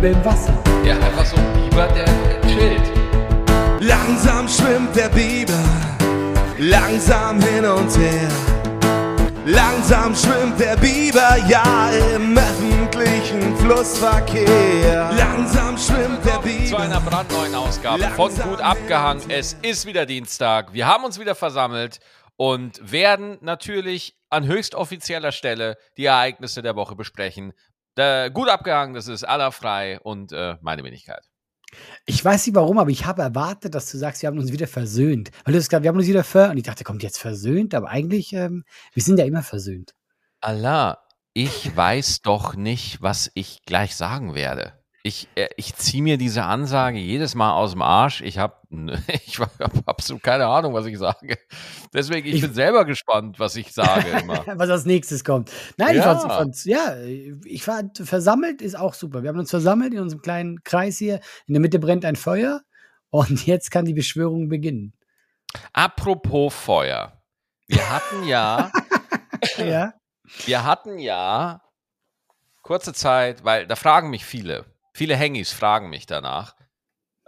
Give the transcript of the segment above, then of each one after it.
Biber im Wasser. Ja, einfach so ein Biber, der chillt. Langsam schwimmt der Biber, langsam hin und her. Langsam schwimmt der Biber, ja, im öffentlichen Flussverkehr. Langsam schwimmt der Biber. Zu einer brandneuen Ausgabe von Gut abgehangen. Es ist wieder Dienstag. Wir haben uns wieder versammelt und werden natürlich an höchst offizieller Stelle die Ereignisse der Woche besprechen. Der, gut abgehangen, das ist allerfrei und äh, meine Wenigkeit. Ich weiß nicht warum, aber ich habe erwartet, dass du sagst, wir haben uns wieder versöhnt. Weil du hast gesagt, wir haben uns wieder ver... Und ich dachte, kommt jetzt versöhnt? Aber eigentlich, ähm, wir sind ja immer versöhnt. Allah, ich weiß doch nicht, was ich gleich sagen werde. Ich, äh, ich ziehe mir diese Ansage jedes Mal aus dem Arsch. Ich habe ich hab absolut keine Ahnung, was ich sage. Deswegen, ich, ich bin selber gespannt, was ich sage immer. was als nächstes kommt. Nein, ja. ich fand's, ja, ich fand, versammelt ist auch super. Wir haben uns versammelt in unserem kleinen Kreis hier. In der Mitte brennt ein Feuer und jetzt kann die Beschwörung beginnen. Apropos Feuer. Wir hatten ja, ja. wir hatten ja kurze Zeit, weil da fragen mich viele, Viele Hengis fragen mich danach.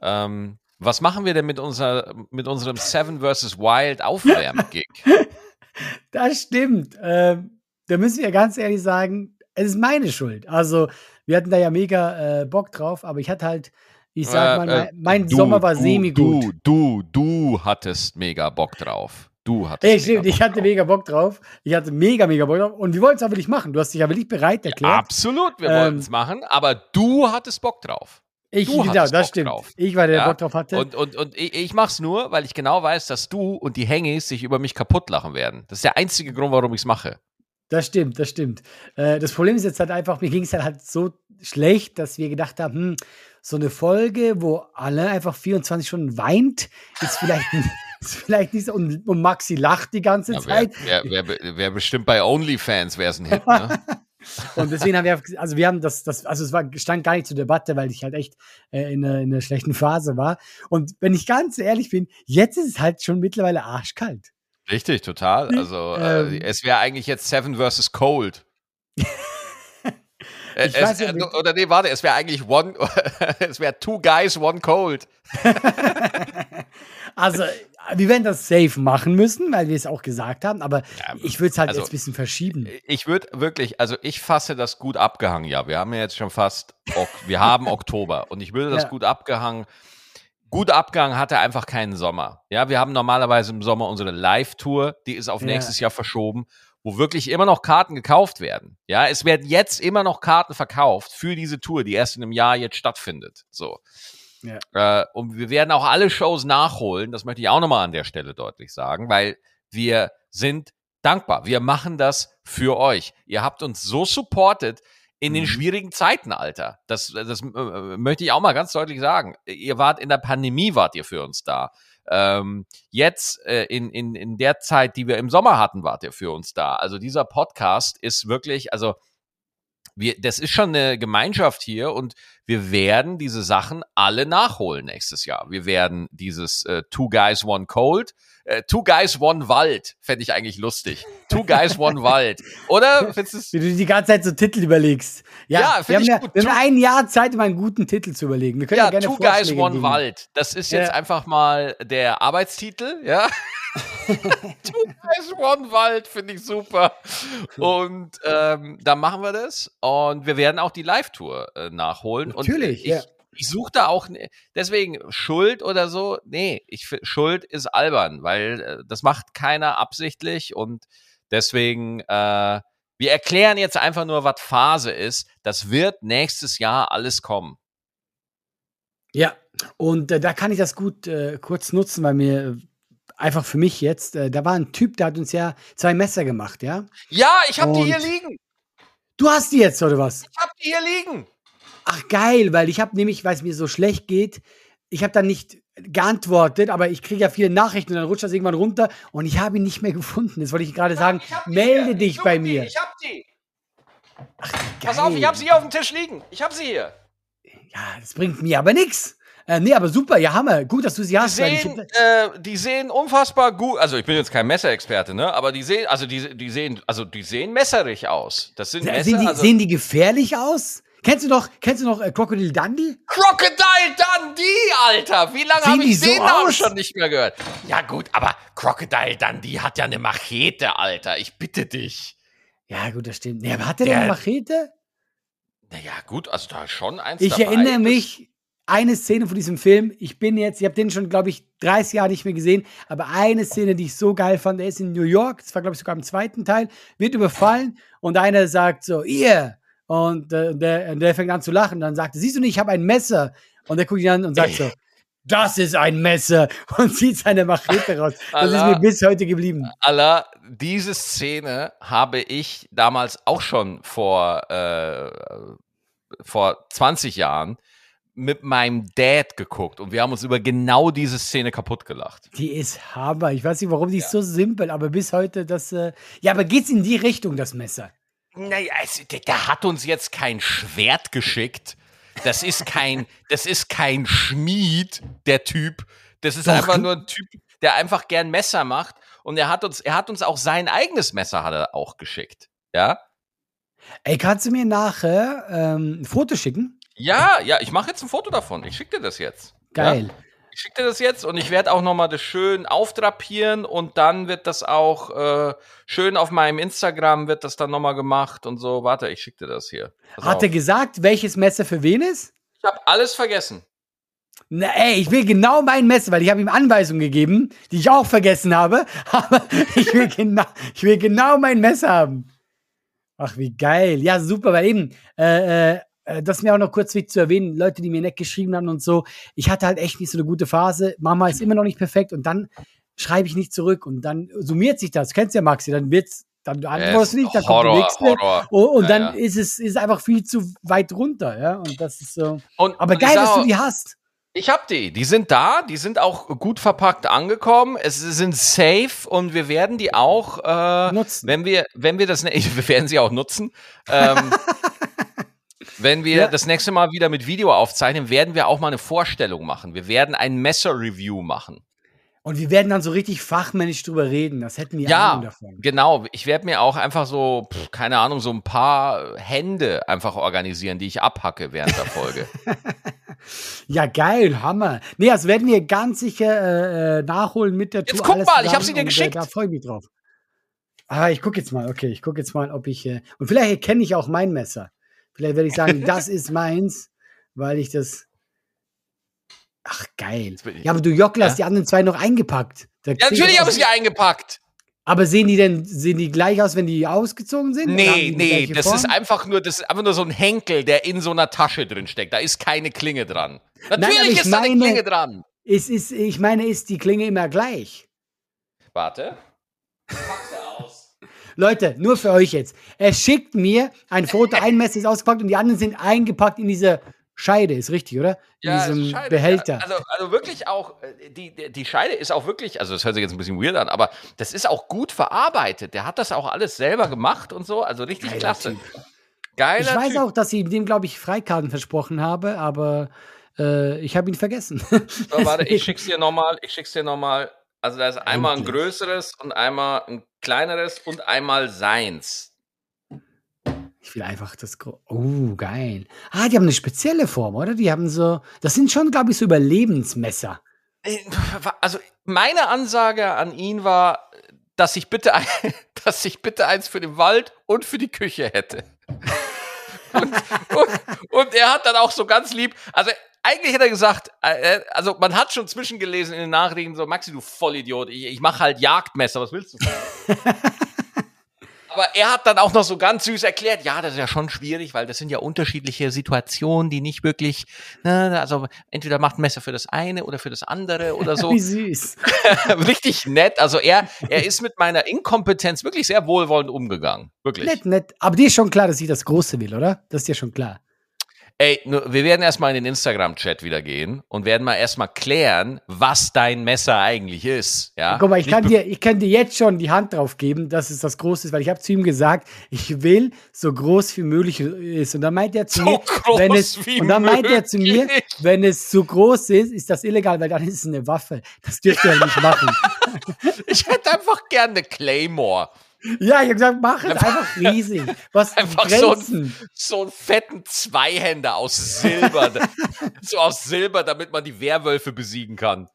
Ähm, was machen wir denn mit, unser, mit unserem Seven vs. Wild Aufwärm-Gig? das stimmt. Ähm, da müssen wir ganz ehrlich sagen, es ist meine Schuld. Also, wir hatten da ja mega äh, Bock drauf, aber ich hatte halt, ich sag mal, äh, mein, du, Sommer war semi-gut. Du, du, du hattest mega Bock drauf. Du hattest. Hey, stimmt, ich hatte mega Bock drauf. Ich hatte mega, mega Bock drauf. Und wir wollten es aber nicht machen. Du hast dich ja wirklich bereit erklärt. Ja, absolut, wir ähm, wollten es machen, aber du hattest Bock drauf. Ich, du ja, das Bock stimmt. Drauf. Ich war der, der ja? Bock drauf hatte. Und, und, und ich, ich mach's nur, weil ich genau weiß, dass du und die Hengis sich über mich kaputt lachen werden. Das ist der einzige Grund, warum ich es mache. Das stimmt, das stimmt. Äh, das Problem ist jetzt halt einfach, mir ging es halt, halt so schlecht, dass wir gedacht haben, hm, so eine Folge, wo alle einfach 24 Stunden weint, ist vielleicht ist vielleicht nicht so. Und, und Maxi lacht die ganze ja, Zeit. Wäre wär, wär, bestimmt bei OnlyFans wäre es ein Hit, ne? und deswegen haben wir, also wir haben das, das also es war, stand gar nicht zur Debatte, weil ich halt echt äh, in, einer, in einer schlechten Phase war. Und wenn ich ganz ehrlich bin, jetzt ist es halt schon mittlerweile arschkalt. Richtig, total. Also äh, ähm, es wäre eigentlich jetzt Seven versus Cold. es, weiß, äh, oder nee, warte, es wäre eigentlich one, es wäre two guys, one cold. also wir werden das safe machen müssen, weil wir es auch gesagt haben, aber ja, ich würde es halt also, jetzt ein bisschen verschieben. Ich würde wirklich, also ich fasse das gut abgehangen, ja. Wir haben ja jetzt schon fast, wir haben Oktober und ich würde das ja. gut abgehangen. Gut abgehangen hatte einfach keinen Sommer. Ja, wir haben normalerweise im Sommer unsere Live-Tour, die ist auf ja. nächstes Jahr verschoben, wo wirklich immer noch Karten gekauft werden. Ja, es werden jetzt immer noch Karten verkauft für diese Tour, die erst in einem Jahr jetzt stattfindet. So. Ja. Äh, und wir werden auch alle Shows nachholen. Das möchte ich auch nochmal an der Stelle deutlich sagen, weil wir sind dankbar. Wir machen das für euch. Ihr habt uns so supported in den mhm. schwierigen Zeiten, Alter. Das, das äh, möchte ich auch mal ganz deutlich sagen. Ihr wart in der Pandemie, wart ihr für uns da. Ähm, jetzt äh, in, in, in der Zeit, die wir im Sommer hatten, wart ihr für uns da. Also dieser Podcast ist wirklich, also wir, das ist schon eine Gemeinschaft hier und wir werden diese Sachen alle nachholen nächstes Jahr. Wir werden dieses äh, Two Guys One Cold, äh, Two Guys One Wald, fände ich eigentlich lustig. Two Guys One Wald, oder? Wie du die ganze Zeit so Titel überlegst. Ja, ja wir, haben ja, wir haben ein Jahr Zeit, um einen guten Titel zu überlegen. Wir können ja, ja gerne Two Guys One geben. Wald. Das ist jetzt einfach mal der Arbeitstitel, ja. Two Guys One Wald finde ich super. Und ähm, dann machen wir das und wir werden auch die Live-Tour äh, nachholen. Natürlich, und ich, ja. Ich suche da auch, deswegen Schuld oder so, nee, ich Schuld ist albern, weil äh, das macht keiner absichtlich und deswegen, äh, wir erklären jetzt einfach nur, was Phase ist. Das wird nächstes Jahr alles kommen. Ja, und äh, da kann ich das gut äh, kurz nutzen, weil mir einfach für mich jetzt, äh, da war ein Typ, der hat uns ja zwei Messer gemacht, ja? Ja, ich habe die hier liegen. Du hast die jetzt, oder was? Ich habe die hier liegen. Ach geil, weil ich habe nämlich, weil es mir so schlecht geht, ich habe dann nicht geantwortet, aber ich kriege ja viele Nachrichten und dann rutscht das irgendwann runter und ich habe ihn nicht mehr gefunden. Das wollte ich gerade sagen. Melde hier. dich bei mir. Ich hab die. Ach, Pass auf, ich habe sie hier auf dem Tisch liegen. Ich habe sie hier. Ja, das bringt mir aber nichts. Äh, nee, aber super, ja, Hammer. Gut, dass du sie hast. Die sehen, äh, die sehen unfassbar gut. Also ich bin jetzt kein Messerexperte, ne? Aber die sehen, also die, die sehen, also die sehen messerig aus. Das sind Messer. Sehen die, also, sehen die gefährlich aus? Kennst du noch, kennst du noch äh, Crocodile Dundee? Crocodile Dundee, Alter! Wie lange habe ich so den Namen aus? schon nicht mehr gehört? Ja gut, aber Crocodile Dundee hat ja eine Machete, Alter. Ich bitte dich. Ja, gut, das stimmt. Nee, aber hat der denn Der- eine Machete? Naja, gut, also da ist schon eins Ich dabei. erinnere mich, eine Szene von diesem Film, ich bin jetzt, ich habe den schon, glaube ich, 30 Jahre nicht mehr gesehen, aber eine Szene, die ich so geil fand, der ist in New York, das war, glaube ich, sogar im zweiten Teil, wird überfallen und einer sagt so, ihr, und äh, der, der fängt an zu lachen, dann sagt er, siehst du nicht, ich habe ein Messer, und der guckt ihn an und sagt so, das ist ein Messer und zieht seine Machete raus. Das ist Allah. mir bis heute geblieben. Allah, diese Szene habe ich damals auch schon vor, äh, vor 20 Jahren mit meinem Dad geguckt und wir haben uns über genau diese Szene kaputt gelacht. Die ist Hammer. Ich weiß nicht, warum die ist so simpel, aber bis heute das. Äh ja, aber geht's in die Richtung, das Messer? Naja, es, der, der hat uns jetzt kein Schwert geschickt. Das ist kein, das ist kein Schmied, der Typ. Das ist Doch. einfach nur ein Typ, der einfach gern Messer macht. Und er hat uns, er hat uns auch sein eigenes Messer hat er auch geschickt. Ja? Ey, kannst du mir nachher ähm, ein Foto schicken? Ja, ja, ich mache jetzt ein Foto davon. Ich schicke dir das jetzt. Geil. Ja? Ich schicke dir das jetzt und ich werde auch nochmal das schön aufdrapieren und dann wird das auch äh, schön auf meinem Instagram wird das dann nochmal gemacht und so. Warte, ich schicke dir das hier. Pass Hat auf. er gesagt, welches Messer für wen ist? ich habe alles vergessen. Na, ey, ich will genau mein Messer, weil ich habe ihm Anweisungen gegeben, die ich auch vergessen habe. Aber ich will genau, ich will genau mein Messer haben. Ach, wie geil. Ja, super, weil eben, äh, äh, äh, das ist mir auch noch kurz wichtig zu erwähnen, Leute, die mir nett geschrieben haben und so, ich hatte halt echt nicht so eine gute Phase. Mama ist immer noch nicht perfekt und dann schreibe ich nicht zurück und dann summiert sich das. Kennst du ja, Maxi, dann wird's, dann du antwortest Es- nicht, dann kommt die Horror, nächste. Horror. Und, und Ja, dann ja. ist es ist einfach viel zu weit runter, ja. Und das ist so. Und, Aber und geil, dass du die hast. Ich hab die. Die sind da. Die sind auch gut verpackt angekommen. Es sind safe und wir werden die auch, äh, Nutzen. wenn wir, wenn wir das, ne- wir werden sie auch nutzen. Ähm, wenn wir Ja. das nächste Mal wieder mit Video aufzeichnen, werden wir auch mal eine Vorstellung machen. Wir werden ein Messer-Review machen. Und wir werden dann so richtig fachmännisch drüber reden. Das hätten wir Ja, Ahnung davon. genau. Ich werde mir auch einfach so, pff, keine Ahnung, so ein paar Hände einfach organisieren, die ich abhacke während der Folge. Ja, geil, Hammer. Nee, das werden wir ganz sicher äh, nachholen mit der Tour. Jetzt guck mal, ich hab zusammen sie dir und, geschickt. Äh, da freue ich mich drauf. Ah, ich gucke jetzt mal, okay, ich gucke jetzt mal, ob ich. Äh, und vielleicht erkenne ich auch mein Messer. Vielleicht werde ich sagen, das ist meins, weil ich das. Ach, geil. Ja, aber du Jockler hast Ja? die anderen zwei noch eingepackt. Da ja, natürlich habe ich sie eingepackt. Aber sehen die denn, sehen die gleich aus, wenn die ausgezogen sind? Nee, nee, das Form? ist einfach nur, das ist einfach nur so ein Henkel, der in so einer Tasche drin steckt. Da ist keine Klinge dran. Natürlich ich ist da eine meine- Klinge dran. Ist, ist, ich meine, ist die Klinge immer gleich? Warte. Leute, nur für euch jetzt. Er schickt mir ein Foto, ein Messer ist ausgepackt und die anderen sind eingepackt in diese Scheide, ist richtig, oder? In Ja, diesem Scheide, Behälter. Ja. Also, also wirklich auch, äh, die, die- die Scheide ist auch wirklich, also das hört sich jetzt ein bisschen weird an, aber das ist auch gut verarbeitet. Der hat das auch alles selber gemacht und so, also richtig Geiler klasse. Typ. Geiler ich weiß typ. auch, dass ich dem, glaube ich, Freikarten versprochen habe, aber äh, ich habe ihn vergessen. So, warte, ich schick's dir nochmal, ich schick's dir nochmal. Also da ist einmal ein größeres und einmal ein kleineres und einmal seins. Ich will einfach das. Gro oh, geil. Ah, die haben eine spezielle Form, oder? Die haben so. Das sind schon, glaube ich, so Überlebensmesser. Äh, Also meine Ansage an ihn war, dass ich bitte, ein, dass ich bitte eins für den Wald und für die Küche hätte. Und, und, und er hat dann auch so ganz lieb, also eigentlich hätte er gesagt, äh, also man hat schon zwischengelesen in den Nachrichten so, Maxi, du Vollidiot, ich, ich mache halt Jagdmesser, was willst du? Aber er hat dann auch noch so ganz süß erklärt, ja, das ist ja schon schwierig, weil das sind ja unterschiedliche Situationen, die nicht wirklich, ne, also entweder macht ein Messer für das eine oder für das andere oder so. Wie süß. Richtig nett. Also er, er ist mit meiner Inkompetenz wirklich sehr wohlwollend umgegangen. Wirklich. Nett, nett. Aber dir ist schon klar, dass ich das Große will, oder? Das ist dir schon klar. Ey, wir werden erstmal in den Instagram-Chat wieder gehen und werden mal erstmal klären, was dein Messer eigentlich ist. Ja? Guck mal, ich Nicht kann, dir, ich kann dir jetzt schon die Hand drauf geben, dass es das Große ist, weil ich habe zu ihm gesagt, ich will so groß wie möglich ist. Und dann meint er zu So mir, groß wenn es, und dann meint er zu mir, wenn es zu groß ist, ist das illegal, weil dann ist es eine Waffe. Das dürft ihr ja nicht machen. Ich hätte einfach gerne eine Claymore. Ja, ich habe gesagt, mach es einfach riesig. Was Einfach so, ein, so einen fetten Zweihänder aus Silber. so aus Silber, damit man die Werwölfe besiegen kann.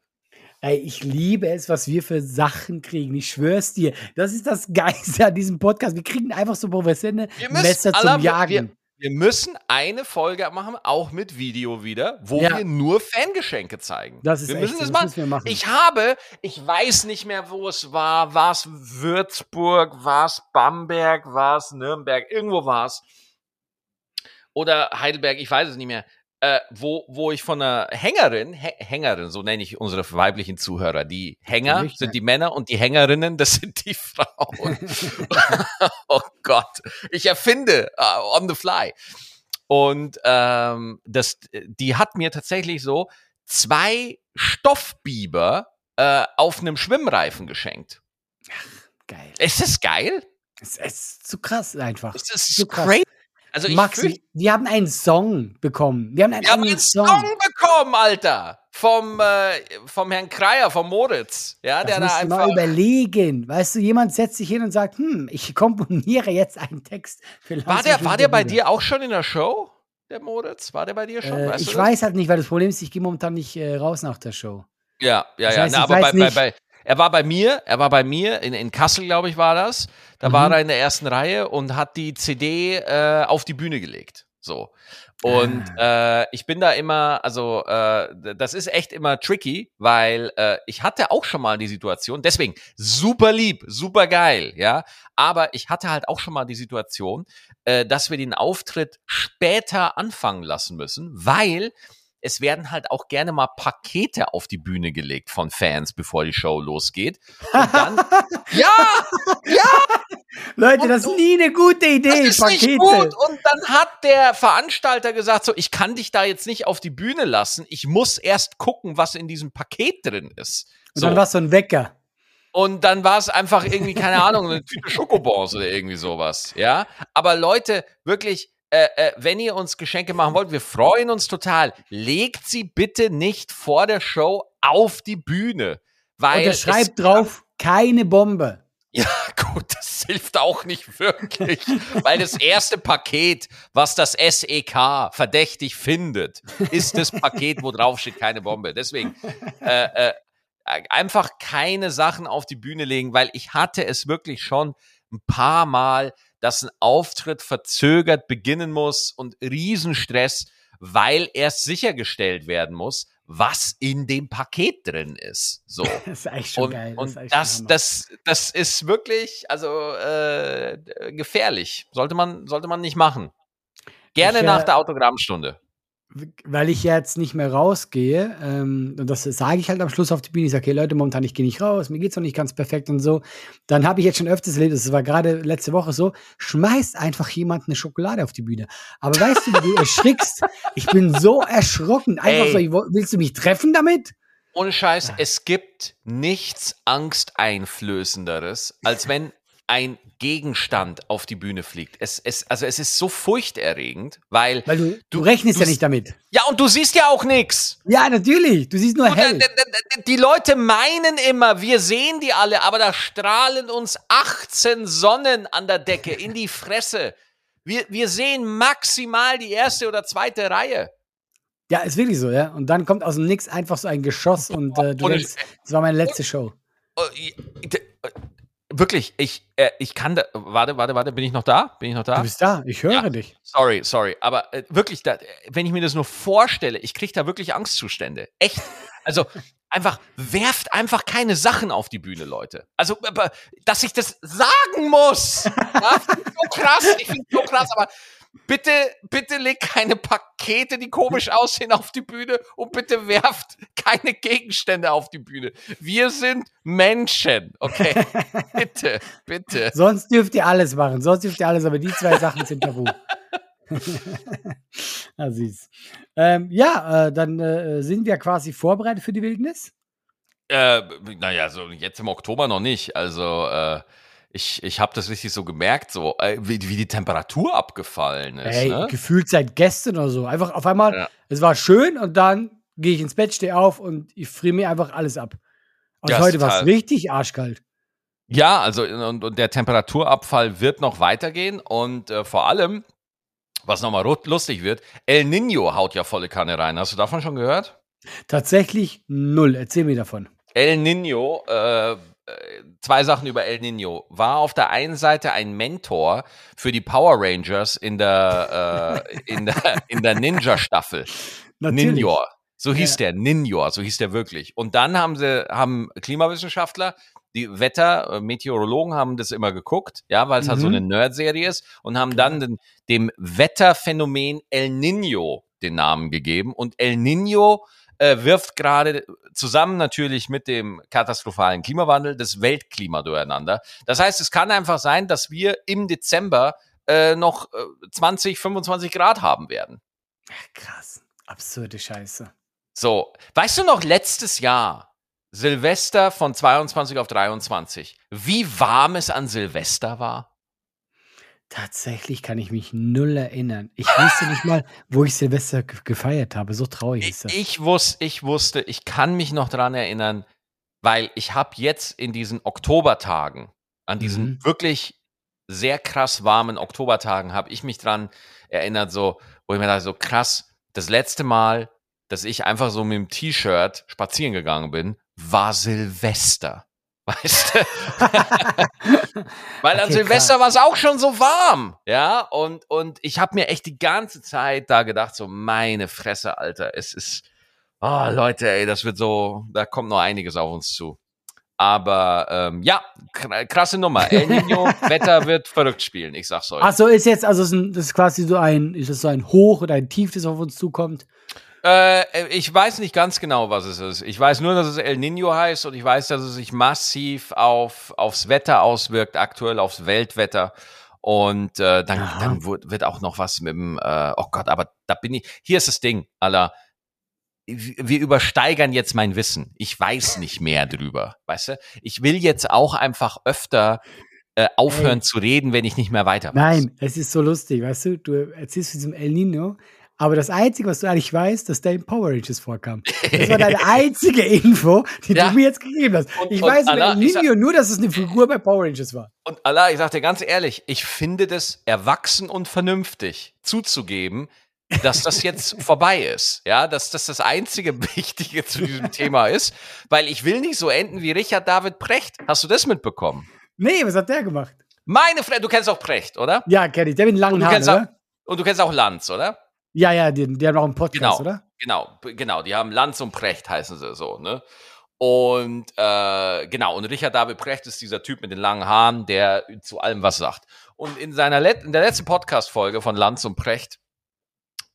Ey, ich liebe es, was wir für Sachen kriegen. Ich schwör's dir. Das ist das Geiste an diesem Podcast. Wir kriegen einfach so professionelle Messer zum Jagen. Wir, wir müssen eine Folge machen, auch mit Video wieder, wo ja. wir nur Fangeschenke zeigen. Das ist wir müssen das, machen. wir machen. Ich habe, ich weiß nicht mehr, wo es war. War es Würzburg, war es Bamberg, war es Nürnberg, irgendwo war es. Oder Heidelberg, ich weiß es nicht mehr äh, wo, wo ich von einer Hängerin, Hängerin, so nenne ich unsere weiblichen Zuhörer, die Hänger Nicht, sind die Männer und die Hängerinnen, das sind die Frauen. oh Gott, ich erfinde uh, on the fly. Und ähm, das, die hat mir tatsächlich so zwei Stoffbiber äh, auf einem Schwimmreifen geschenkt. Ach, geil. Ist das geil? Es ist zu krass einfach. Es ist so crazy. Also Maxi, wir haben einen Song bekommen. Wir haben einen, wir haben einen Song. Song. bekommen, Alter. Vom, äh, vom Herrn Kreier, vom Moritz. Ja, das der da einfach. mal überlegen. Weißt du, jemand setzt sich hin und sagt, hm, ich komponiere jetzt einen Text für War der, war der bei dir auch schon in der Show? Der Moritz? War der bei dir schon? Äh, ich weiß halt nicht, weil das Problem ist, ich gehe momentan nicht äh, raus nach der Show. Ja, ja, das heißt, ja. Na, aber bei, bei, bei, er war bei mir, er war bei mir, in, in Kassel, glaube ich, war das. Da mhm. war er in der ersten Reihe und hat die CD äh, auf die Bühne gelegt. So. Und ah. äh, ich bin da immer, also äh, das ist echt immer tricky, weil äh, ich hatte auch schon mal die Situation, deswegen super lieb, super geil, ja. Aber ich hatte halt auch schon mal die Situation, äh, dass wir den Auftritt später anfangen lassen müssen, weil es werden halt auch gerne mal Pakete auf die Bühne gelegt von Fans, bevor die Show losgeht. Und dann, ja, ja. Leute, und, das ist nie eine gute Idee. Das ist Pakete. nicht gut. Und dann hat der Veranstalter gesagt, so, ich kann dich da jetzt nicht auf die Bühne lassen. Ich muss erst gucken, was in diesem Paket drin ist. Und so. dann war es so ein Wecker. Und dann war es einfach irgendwie, keine Ahnung, eine Tüte Schokobons oder irgendwie sowas. Ja. Aber Leute, wirklich, äh, äh, wenn ihr uns Geschenke machen wollt, wir freuen uns total. Legt sie bitte nicht vor der Show auf die Bühne. Weil schreibt drauf, keine Bombe. Ja, gut, das hilft auch nicht wirklich, weil das erste Paket, was das SEK verdächtig findet, ist das Paket, wo drauf steht, keine Bombe. Deswegen äh, äh, einfach keine Sachen auf die Bühne legen, weil ich hatte es wirklich schon ein paar Mal, dass ein Auftritt verzögert beginnen muss und Riesenstress, weil erst sichergestellt werden muss, was in dem Paket drin ist. So. Das ist eigentlich schon und, geil. Das, und das, das, das ist wirklich, also äh, gefährlich. Sollte man, sollte man nicht machen. Gerne ich, nach der Autogrammstunde weil ich jetzt nicht mehr rausgehe, ähm, und das sage ich halt am Schluss auf die Bühne, ich sage, okay, Leute, momentan, ich gehe nicht raus, mir geht's noch nicht ganz perfekt und so, dann habe ich jetzt schon öfters erlebt, das war gerade letzte Woche so, schmeißt einfach jemand eine Schokolade auf die Bühne. Aber weißt du, wie du erschrickst? Ich bin so erschrocken. Einfach Ey. so, willst du mich treffen damit? Ohne Scheiß, es gibt nichts Angsteinflößenderes, als wenn ein Gegenstand auf die Bühne fliegt. Es, es, also es ist so furchterregend, weil. Weil du, du rechnest du, ja nicht damit. Ja, und du siehst ja auch nichts. Ja, natürlich. Du siehst nur hell. Die Leute meinen immer, wir sehen die alle, aber da strahlen uns 18 Sonnen an der Decke in die Fresse. Wir, wir sehen maximal die erste oder zweite Reihe. Ja, ist wirklich so, ja. Und dann kommt aus dem Nix einfach so ein Geschoss und äh, du und, denkst, das war meine letzte Show. Wirklich, ich, äh, ich kann da, warte, warte, warte, bin ich noch da? Bin ich noch da? Du bist da, ich höre ja, dich. Sorry, sorry, aber äh, wirklich, da, wenn ich mir das nur vorstelle, ich kriege da wirklich Angstzustände. Echt. Also, einfach, werft einfach keine Sachen auf die Bühne, Leute. Also, dass ich das sagen muss. ja, so krass, ich finde so krass, aber bitte, bitte legt keine Pakete, die komisch aussehen, auf die Bühne und bitte werft keine Gegenstände auf die Bühne. Wir sind Menschen, okay? bitte, bitte. Sonst dürft ihr alles machen, sonst dürft ihr alles, aber die zwei Sachen sind tabu. ah, süß. Ähm, ja, äh, dann äh, sind wir quasi vorbereitet für die Wildnis. Äh, naja, so jetzt im Oktober noch nicht. Also, äh, ich, ich habe das richtig so gemerkt, so äh, wie, wie, die Temperatur abgefallen ist. Ey, ne? gefühlt seit gestern oder so. Einfach auf einmal, ja. es war schön und dann gehe ich ins Bett, stehe auf und ich friere mir einfach alles ab. Also ja, heute war es richtig arschkalt. Ja, also und, und der Temperaturabfall wird noch weitergehen und äh, vor allem, was nochmal lustig wird, El Nino haut ja volle Kanne rein. Hast du davon schon gehört? Tatsächlich null. Erzähl mir davon. El Nino, äh, zwei Sachen über El Nino. War auf der einen Seite ein Mentor für die Power Rangers in der, äh, in der, in der Ninja-Staffel. Ninjor. So hieß ja. der, Ninjor, so hieß der wirklich. Und dann haben sie, haben Klimawissenschaftler die Wetter, äh, Meteorologen haben das immer geguckt, ja, weil es mhm. halt so mhm. eine Nerd-Serie ist und haben dann den, dem Wetterphänomen El Nino den Namen gegeben. Und El Nino äh, wirft gerade zusammen natürlich mit dem katastrophalen Klimawandel das Weltklima durcheinander. Das heißt, es kann einfach sein, dass wir im Dezember äh, noch äh, 20, 25 Grad haben werden. Ach, krass. Absurde Scheiße. So, weißt du noch, letztes Jahr Silvester von 22 auf 23. Wie warm es an Silvester war? Tatsächlich kann ich mich null erinnern. Ich wusste nicht mal, wo ich Silvester gefeiert habe. So traurig ist das. Ich, wus ich wusste, ich kann mich noch daran erinnern, weil ich habe jetzt in diesen Oktobertagen, an diesen mhm. wirklich sehr krass warmen Oktobertagen, habe ich mich daran erinnert, so, wo ich mir dachte, so krass, das letzte Mal, dass ich einfach so mit dem T-Shirt spazieren gegangen bin, war Silvester. Weißt du? Weil okay, an Silvester war es auch schon so warm. Ja, und, und ich habe mir echt die ganze Zeit da gedacht, so meine Fresse, Alter, es ist, oh Leute, ey, das wird so, da kommt noch einiges auf uns zu. Aber ähm, ja, krasse Nummer. El Nino, Wetter wird verrückt spielen, ich sag's euch. Ach so, ist jetzt, also das ist quasi so ein, ist das so ein Hoch oder ein Tief, das auf uns zukommt? Äh, ich weiß nicht ganz genau, was es ist. Ich weiß nur, dass es El Nino heißt und ich weiß, dass es sich massiv auf, aufs Wetter auswirkt, aktuell aufs Weltwetter. Und äh, dann, dann wird auch noch was mit dem, äh, oh Gott, aber da bin ich, hier ist das Ding, aller. Wir übersteigern jetzt mein Wissen. Ich weiß nicht mehr drüber, weißt du? Ich will jetzt auch einfach öfter äh, aufhören Ey. zu reden, wenn ich nicht mehr weiter weiß. Nein, es ist so lustig, weißt du? Du erzählst von diesem El Nino aber das Einzige, was du eigentlich weißt, dass der in Power Rangers vorkam. Das war deine einzige Info, die ja. du mir jetzt gegeben hast. Und, ich und weiß Allah, in Nino nur, dass es eine Figur bei Power Rangers war. Und Allah, ich sag dir ganz ehrlich, ich finde das erwachsen und vernünftig zuzugeben, dass das jetzt vorbei ist. Ja, dass das das einzige Wichtige zu diesem Thema ist. Weil ich will nicht so enden wie Richard David Precht. Hast du das mitbekommen? Nee, was hat der gemacht? Meine Freunde, du kennst auch Precht, oder? Ja, kenn ich. Der mit langen Haaren, oder? und du kennst auch Lanz, oder? Ja, ja, die, die haben auch einen Podcast, genau, oder? Genau, genau. Die haben Lanz und Precht, heißen sie so, ne? Und äh, genau, und Richard David Precht ist dieser Typ mit den langen Haaren, der zu allem was sagt. Und in seiner Let in der letzten Podcast-Folge von Lanz und Precht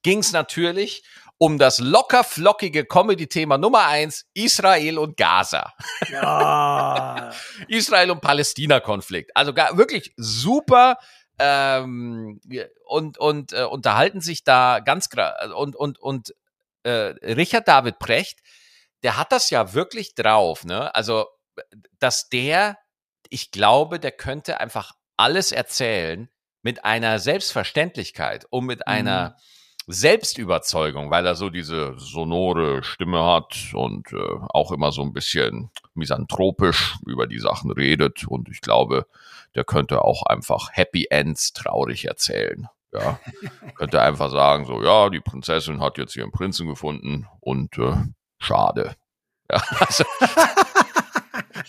ging es natürlich um das locker flockige Comedy-Thema Nummer eins, Israel und Gaza. Ja. Israel und Palästina-Konflikt. Also gar, wirklich super ähm, und, und äh, unterhalten sich da ganz und und und äh, Richard David Precht, der hat das ja wirklich drauf, ne? Also dass der, ich glaube, der könnte einfach alles erzählen mit einer Selbstverständlichkeit und mit einer mhm. Selbstüberzeugung, weil er so diese sonore Stimme hat und äh, auch immer so ein bisschen misanthropisch über die Sachen redet. Und ich glaube, der könnte auch einfach Happy Ends traurig erzählen. Ja, könnte einfach sagen, so, ja, die Prinzessin hat jetzt ihren Prinzen gefunden und äh, schade. Ja, also,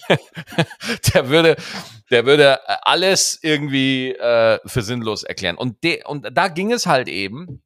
der würde, der würde alles irgendwie äh, für sinnlos erklären. Und, de, und da ging es halt eben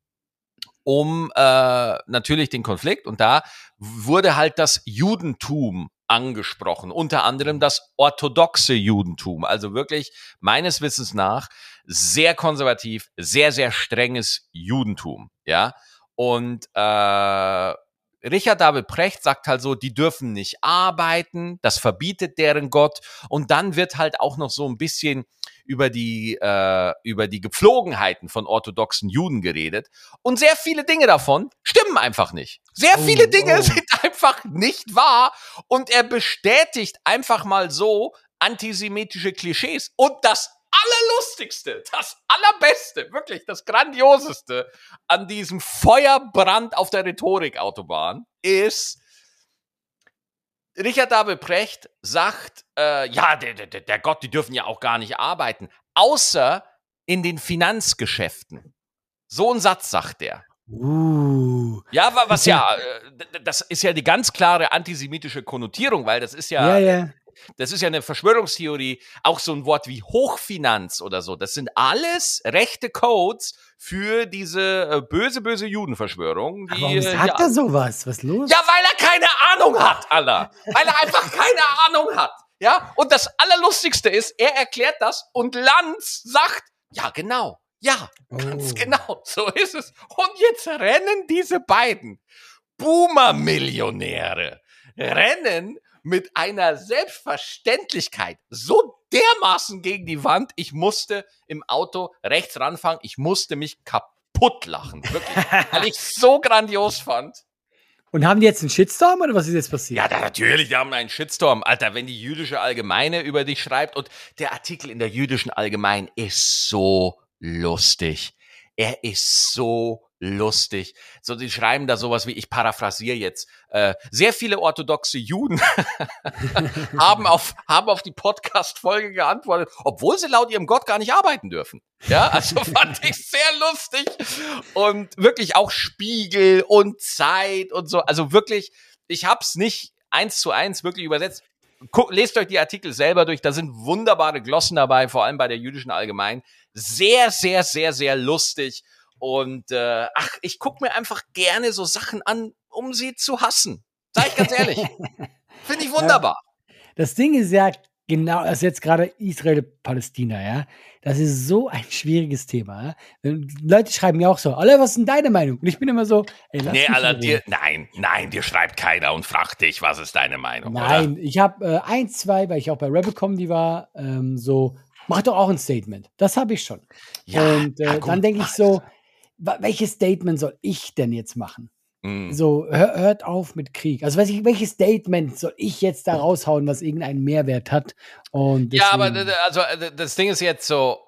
um äh, natürlich den Konflikt und da wurde halt das Judentum angesprochen, unter anderem das orthodoxe Judentum, also wirklich meines Wissens nach sehr konservativ, sehr sehr strenges Judentum, ja. Und äh, Richard David Precht sagt halt so, die dürfen nicht arbeiten, das verbietet deren Gott. Und dann wird halt auch noch so ein bisschen über die, äh, über die Gepflogenheiten von orthodoxen Juden geredet. Und sehr viele Dinge davon stimmen einfach nicht. Sehr oh, viele Dinge oh. sind einfach nicht wahr. Und er bestätigt einfach mal so antisemitische Klischees. Und das Allerlustigste, das Allerbeste, wirklich das Grandioseste an diesem Feuerbrand auf der Rhetorikautobahn ist, Richard David Precht sagt, äh, ja, der, der, der Gott, die dürfen ja auch gar nicht arbeiten, außer in den Finanzgeschäften. So ein Satz sagt er. Uh. Ja, was ja, äh, das ist ja die ganz klare antisemitische Konnotierung, weil das ist Ja, ja. Das ist ja eine Verschwörungstheorie, auch so ein Wort wie Hochfinanz oder so. Das sind alles rechte Codes für diese äh, böse, böse Judenverschwörung. Die, Warum äh, sagt ja, er sowas? Was los? ja, weil er keine Ahnung hat, Allah. Weil er einfach keine Ahnung hat. Ja, und das Allerlustigste ist, er erklärt das und Lanz sagt, ja, genau. Ja, ganz Oh. genau. So ist es. Und jetzt rennen diese beiden Boomer-Millionäre, rennen mit einer Selbstverständlichkeit so dermaßen gegen die Wand. Ich musste im Auto rechts ranfangen. Ich musste mich kaputt lachen. Wirklich. weil ich so grandios fand. Und haben die jetzt einen Shitstorm oder was ist jetzt passiert? Ja, da, natürlich, die haben einen Shitstorm. Alter, wenn die jüdische Allgemeine über dich schreibt und der Artikel in der jüdischen Allgemein ist so lustig. Er ist so lustig. So, die schreiben da sowas wie, ich paraphrasiere jetzt, äh, sehr viele orthodoxe Juden haben auf, haben auf die Podcast-Folge geantwortet, obwohl sie laut ihrem Gott gar nicht arbeiten dürfen. Ja, also fand ich sehr lustig. Und wirklich auch Spiegel und Zeit und so. Also wirklich, ich hab's nicht eins zu eins wirklich übersetzt. Guckt, lest euch die Artikel selber durch. Da sind wunderbare Glossen dabei, vor allem bei der jüdischen Allgemein. Sehr, sehr, sehr, sehr lustig. Und äh, ach, ich guck mir einfach gerne so Sachen an, um sie zu hassen. Sag ich ganz ehrlich. Finde ich wunderbar. Das Ding ist ja genau, also jetzt gerade Israel-Palästina, ja. Das ist so ein schwieriges Thema. Ja? Leute schreiben ja auch so, alle, was ist denn deine Meinung? Und ich bin immer so, ey, lass Nee, Alter, dir, nein, nein, dir schreibt keiner und fragt dich, was ist deine Meinung, Nein, ich habe äh, ein, zwei, weil ich auch bei Rebel Comedy war, ähm, so, mach doch auch ein Statement. Das habe ich schon. Ja, und äh, ja, gut, dann denke ich so, wa- welches Statement soll ich denn jetzt machen? Mm. So, hör, hört auf mit Krieg. Also, weiß ich, welches Statement soll ich jetzt da raushauen, was irgendeinen Mehrwert hat? Und Ja, aber also äh, das Ding ist jetzt so,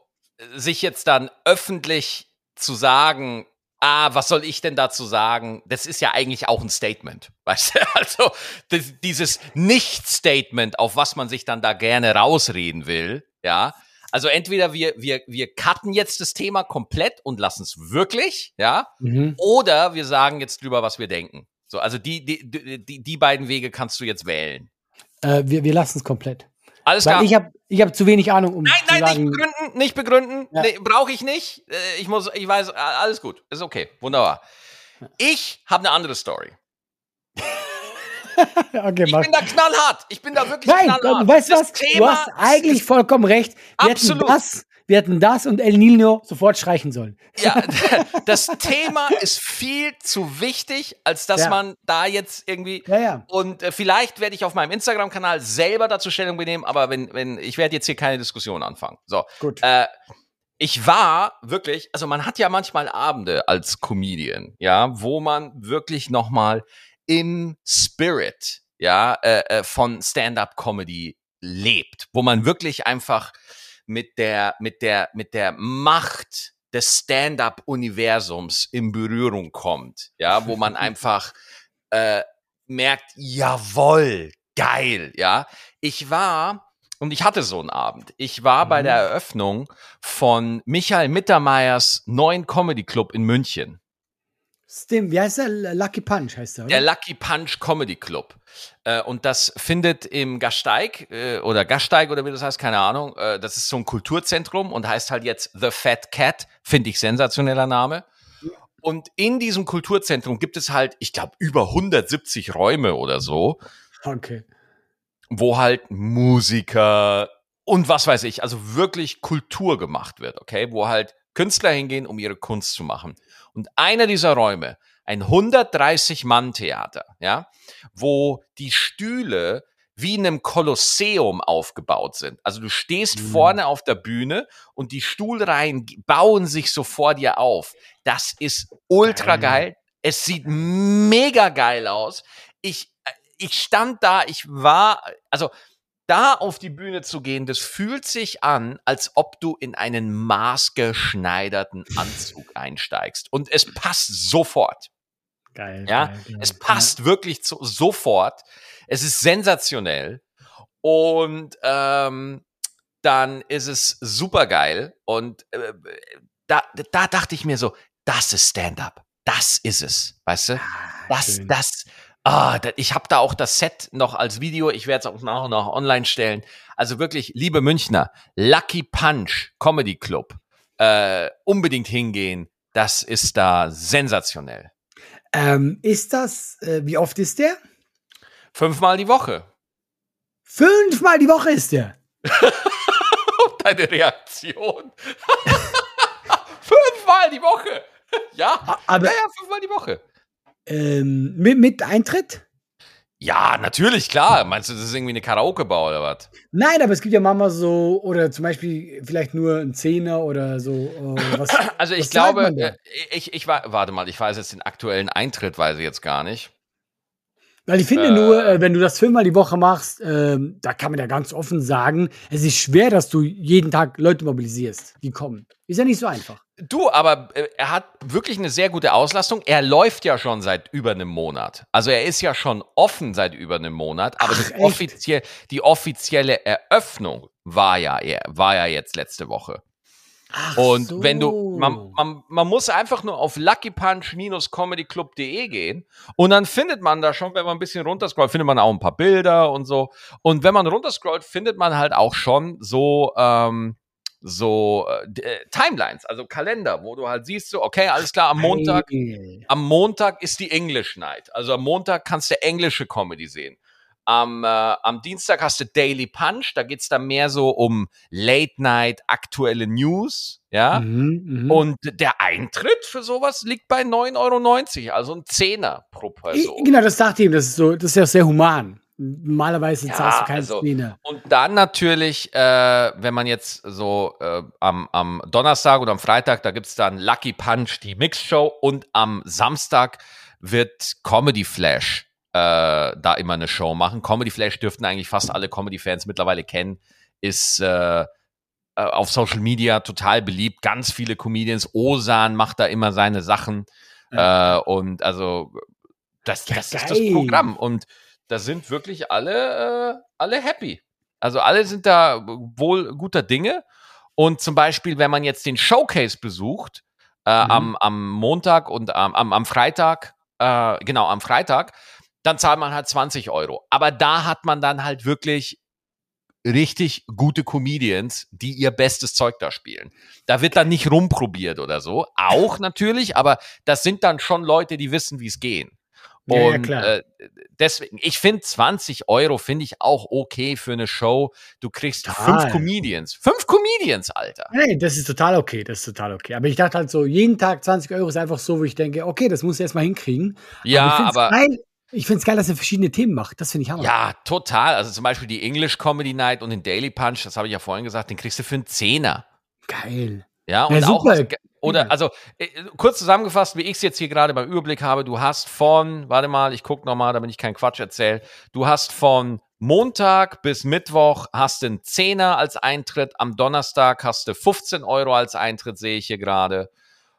sich jetzt dann öffentlich zu sagen, ah, was soll ich denn dazu sagen? Das ist ja eigentlich auch ein Statement, weißt du? Also das, dieses Nicht-Statement, auf was man sich dann da gerne rausreden will, ja. Also entweder wir wir wir cutten jetzt das Thema komplett und lassen es wirklich, ja, Mhm. oder wir sagen jetzt drüber, was wir denken. So, also die die die, die, beiden Wege kannst du jetzt wählen. Äh, wir wir lassen es komplett. Alles Weil klar. ich habe ich hab zu wenig Ahnung, um Nein, nein, sagen, nicht begründen, nicht begründen. Ja. Nee, Brauche ich nicht. Äh, Ich muss, ich weiß, alles gut. Ist okay. Wunderbar. Ich habe eine andere Story. okay, Ich bin da knallhart. Ich bin da wirklich Nein, knallhart. du weißt Das was? Du Thema hast eigentlich vollkommen recht. Wir Absolut. hätten das, wir hätten das und El Nino sofort streichen sollen. Ja, das Thema ist viel zu wichtig, als dass Ja. man da jetzt irgendwie. Ja, ja. Und äh, vielleicht werde ich auf meinem Instagram-Kanal selber dazu Stellung benehmen, aber wenn, wenn, ich werde jetzt hier keine Diskussion anfangen. So. Gut. Äh, ich war wirklich, also man hat ja manchmal Abende als Comedian, ja, wo man wirklich nochmal im Spirit, ja, äh, äh, von Stand-up-Comedy lebt, wo man wirklich einfach mit der, mit der, mit der Macht des Stand-up-Universums in Berührung kommt, ja, wo man einfach äh, merkt, jawoll, geil, ja. Ich war und ich hatte so einen Abend. Ich war bei Mhm. der Eröffnung von Michael Mittermeiers neuen Comedy Club in München. Stimmt, wie heißt der? Lucky Punch heißt der, oder? Der Lucky Punch Comedy Club. Äh, und das findet im Gasteig äh, oder Gasteig oder wie das heißt, keine Ahnung. Äh, das ist so ein Kulturzentrum und heißt halt jetzt The Fat Cat. Finde ich sensationeller Name. Und in diesem Kulturzentrum gibt es halt, ich glaube, über 170 Räume oder so. Okay. wo halt Musiker und was weiß ich, also wirklich Kultur gemacht wird, okay, wo halt Künstler hingehen, um ihre Kunst zu machen. Und einer dieser Räume, ein 130-Mann-Theater, ja, wo die Stühle wie in einem Kolosseum aufgebaut sind. Also du stehst Mhm. vorne auf der Bühne und die Stuhlreihen bauen sich so vor dir auf. Das ist ultra Geil. geil. Es sieht mega geil aus. Ich, äh, ich stand da, ich war, also da auf die Bühne zu gehen, das fühlt sich an, als ob du in einen maßgeschneiderten Anzug einsteigst. Und es passt sofort. Geil. Ja, geil, geil. es passt wirklich zu, sofort. Es ist sensationell. Und ähm, dann ist es super geil. Und äh, da, da dachte ich mir so, das ist Stand-up. Das ist es. Weißt du? Ah, Das, das, ah, da, ich habe da auch das Set noch als Video. Ich werde es auch nachher noch online stellen. Also wirklich, liebe Münchner, Lucky Punch Comedy Club, äh, unbedingt hingehen. Das ist da sensationell. Ähm, ist das, äh, wie oft ist der? Fünfmal die Woche. Fünfmal die Woche ist der. Deine Reaktion. fünfmal die Woche. Ja, Aber ja, ja, fünfmal die Woche. Ähm, mit, mit Eintritt? Ja, natürlich, klar. Meinst du, das ist irgendwie eine Karaoke-Bar oder was? Nein, aber es gibt ja manchmal so, oder zum Beispiel vielleicht nur ein Zehner oder so. Oder was, Also ich glaube, äh, ich, ich war, warte mal, ich weiß jetzt den aktuellen Eintritt, weiß ich jetzt gar nicht. Weil ich finde Äh. nur, äh, wenn du das fünfmal die Woche machst, ähm, da kann man ja ganz offen sagen, es ist schwer, dass du jeden Tag Leute mobilisierst, die kommen. Ist ja nicht so einfach. Du, aber äh, er hat wirklich eine sehr gute Auslastung. Er läuft ja schon seit über einem Monat. Also er ist ja schon offen seit über einem Monat, aber Ach, offizie die offizielle Eröffnung war ja, war ja jetzt letzte Woche. Ach Und wenn du, man, man, man muss einfach nur auf luckypunch-comedyclub.de gehen und dann findet man da schon, wenn man ein bisschen runterscrollt, findet man auch ein paar Bilder und so. Und wenn man runterscrollt, findet man halt auch schon so, ähm, so äh, äh, Timelines, also Kalender, wo du halt siehst, so, okay, alles klar, am Montag, Geil. am Montag ist die English Night. Also am Montag kannst du englische Comedy sehen. Am, äh, am Dienstag hast du Daily Punch, da geht's dann mehr so um Late Night, aktuelle News, ja. Mhm, mhm. Und der Eintritt für sowas liegt bei 9,90 Euro, also ein Zehner pro Ich, Person. genau, das dachte ich ihm, das ist so, das ist ja sehr human. Normalerweise Ja, zahlst du keinen also- Zehner. Und dann natürlich, äh, wenn man jetzt so äh, am, am Donnerstag oder am Freitag, da gibt's dann Lucky Punch, die Mixshow und am Samstag wird Comedy Flash äh, da immer eine Show machen. Comedy Flash dürften eigentlich fast alle Comedy-Fans mittlerweile kennen, ist äh, äh, auf Social Media total beliebt. Ganz viele Comedians. Osan macht da immer seine Sachen. Äh, und also das, Ja, das ist das. Programm. Und da sind wirklich alle, äh, alle happy. Also alle sind da wohl guter Dinge. Und zum Beispiel, wenn man jetzt den Showcase besucht, äh, Mhm. am, am Montag und am, am, am Freitag, genau, am Freitag, dann zahlt man halt 20 Euro. Aber da hat man dann halt wirklich richtig gute Comedians, die ihr bestes Zeug da spielen. Da wird dann nicht rumprobiert oder so. Auch natürlich, aber das sind dann schon Leute, die wissen, wie es gehen. Ja, ja, Und klar. äh, deswegen, ich finde 20 Euro finde ich auch okay für eine Show. Du kriegst Total. fünf Comedians. Fünf Comedians, Alter. Nein, das ist total okay, das ist total okay. Aber ich dachte halt so, jeden Tag 20 Euro ist einfach so, wo ich denke, okay, das muss ich erstmal hinkriegen. Ja, find's aber Geil, ich finde es geil, dass er verschiedene Themen macht. Das finde ich hammer. ja, total. Also zum Beispiel die English Comedy Night und den Daily Punch, das habe ich ja vorhin gesagt, den kriegst du für einen Zehner. Geil. Ja, und Ja, auch oder also äh, kurz zusammengefasst, wie ich es jetzt hier gerade beim Überblick habe, du hast von, warte mal, ich gucke nochmal, damit ich keinen Quatsch erzähle, du hast von Montag bis Mittwoch hast du einen Zehner als Eintritt, am Donnerstag hast du 15 Euro als Eintritt, sehe ich hier gerade.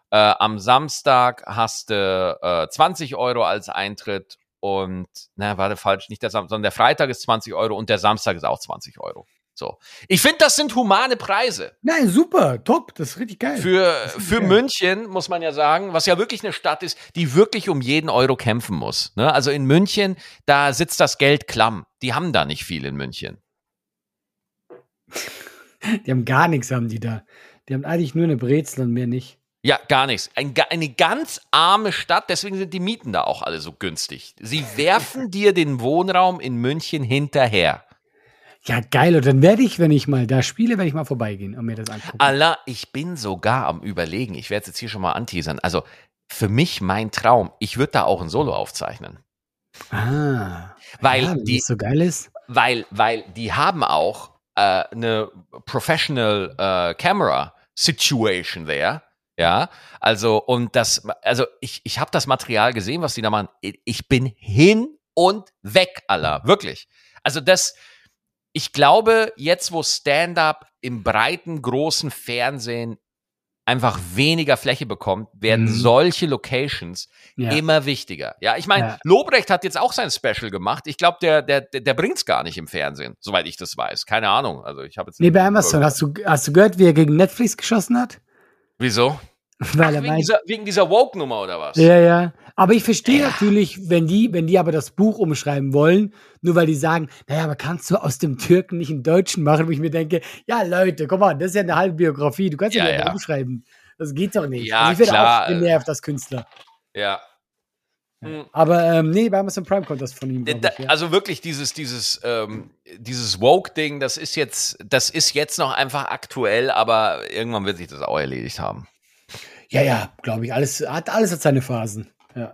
Äh, am Samstag hast du äh, 20 Euro als Eintritt und, na, warte, falsch, nicht der Samstag, sondern der Freitag ist 20 Euro und der Samstag ist auch 20 Euro. So. Ich finde, das sind humane Preise. Nein, super, top, das ist richtig geil. Für, für geil. München muss man ja sagen, was ja wirklich eine Stadt ist, die wirklich um jeden Euro kämpfen muss. Ne? Also in München, da sitzt das Geld klamm. Die haben da nicht viel in München. die haben gar nichts, haben die da. Die haben eigentlich nur eine Brezel und mehr nicht. Ja, gar nichts. Ein, eine ganz arme Stadt, deswegen sind die Mieten da auch alle so günstig. Sie werfen dir den Wohnraum in München hinterher. Ja, geil. Und dann werde ich, wenn ich mal da spiele, werde ich mal vorbeigehen und mir das angucken. Allah, ich bin sogar am überlegen, ich werde es jetzt hier schon mal anteasern. Also für mich mein Traum, ich würde da auch ein Solo aufzeichnen. Ah. Weil ja, die, so geil ist. weil, weil die haben auch äh, eine Professional äh, Camera Situation there. Ja, also und das, also ich, ich habe das Material gesehen, was die da machen. Ich bin hin und weg, Allah, wirklich. Also das, ich glaube, jetzt wo Stand-up im breiten, großen Fernsehen einfach weniger Fläche bekommt, werden Mhm. solche Locations Ja. immer wichtiger. Ja, ich meine, Ja. Lobrecht hat jetzt auch sein Special gemacht. Ich glaube, der, der, der, der bringt's gar nicht im Fernsehen, soweit ich das weiß. Keine Ahnung. Also ich habe jetzt Nee, bei Amazon. Hast du, hast du gehört, wie er gegen Netflix geschossen hat? Wieso? Weil er Wegen meint, dieser, wegen dieser Woke-Nummer oder was? ja, ja. Aber ich verstehe Ja. natürlich, wenn die, wenn die aber das Buch umschreiben wollen, nur weil die sagen, naja, aber kannst du aus dem Türken nicht einen Deutschen machen, wo ich mir denke, ja, Leute, komm mal, das ist ja eine halbe Biografie, du kannst ja, Ja, nicht ja. umschreiben. Das geht doch nicht. Ja, Also ich werde klar, auch äh, genervt als Künstler. Ja. Hm. Aber ähm, nee, bei Amazon Prime kommt das von ihm. Da- ich, ja. Also wirklich dieses, dieses, ähm, dieses Woke-Ding, das ist jetzt, das ist jetzt noch einfach aktuell, aber irgendwann wird sich das auch erledigt haben. Ja, ja, glaube ich. Alles hat, alles hat seine Phasen. Ja.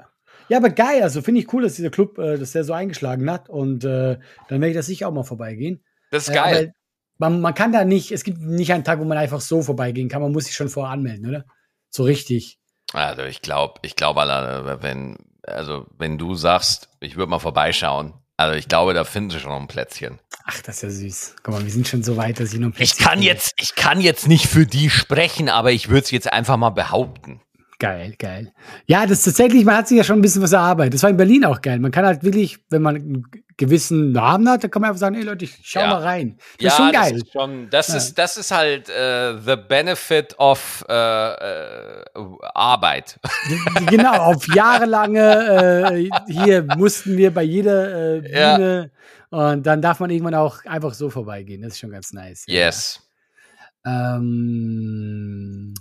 Ja, aber geil. Also finde ich cool, dass dieser Club, äh, dass der so eingeschlagen hat. Und äh, dann werde ich das sicher auch mal vorbeigehen. Das ist Äh, geil. aber man, man kann da nicht, es gibt nicht einen Tag, wo man einfach so vorbeigehen kann. Man muss sich schon vorher anmelden, oder? So richtig. Also ich glaube, ich glaube, wenn, also wenn du sagst, ich würde mal vorbeischauen, also ich glaube, da finden sie schon noch ein Plätzchen. Ach, das ist ja süß. Guck mal, wir sind schon so weit, dass ich noch ein Ich Plätzchen kann finde. jetzt, ich kann jetzt nicht für die sprechen, aber ich würde es jetzt einfach mal behaupten. Geil, geil. Ja, das ist tatsächlich, man hat sich ja schon ein bisschen was erarbeitet. Das war in Berlin auch geil. Man kann halt wirklich, wenn man einen gewissen Namen hat, dann kann man einfach sagen, ey Leute, ich schau Ja. mal rein. Das ist schon geil. Das ist, schon, das, Ja. ist, das ist halt äh, the benefit of äh, äh, Arbeit. genau, auf jahrelange, hier mussten wir bei jeder Ja. Bühne und dann darf man irgendwann auch einfach so vorbeigehen. Das ist schon ganz nice. ja. Yes. Ähm,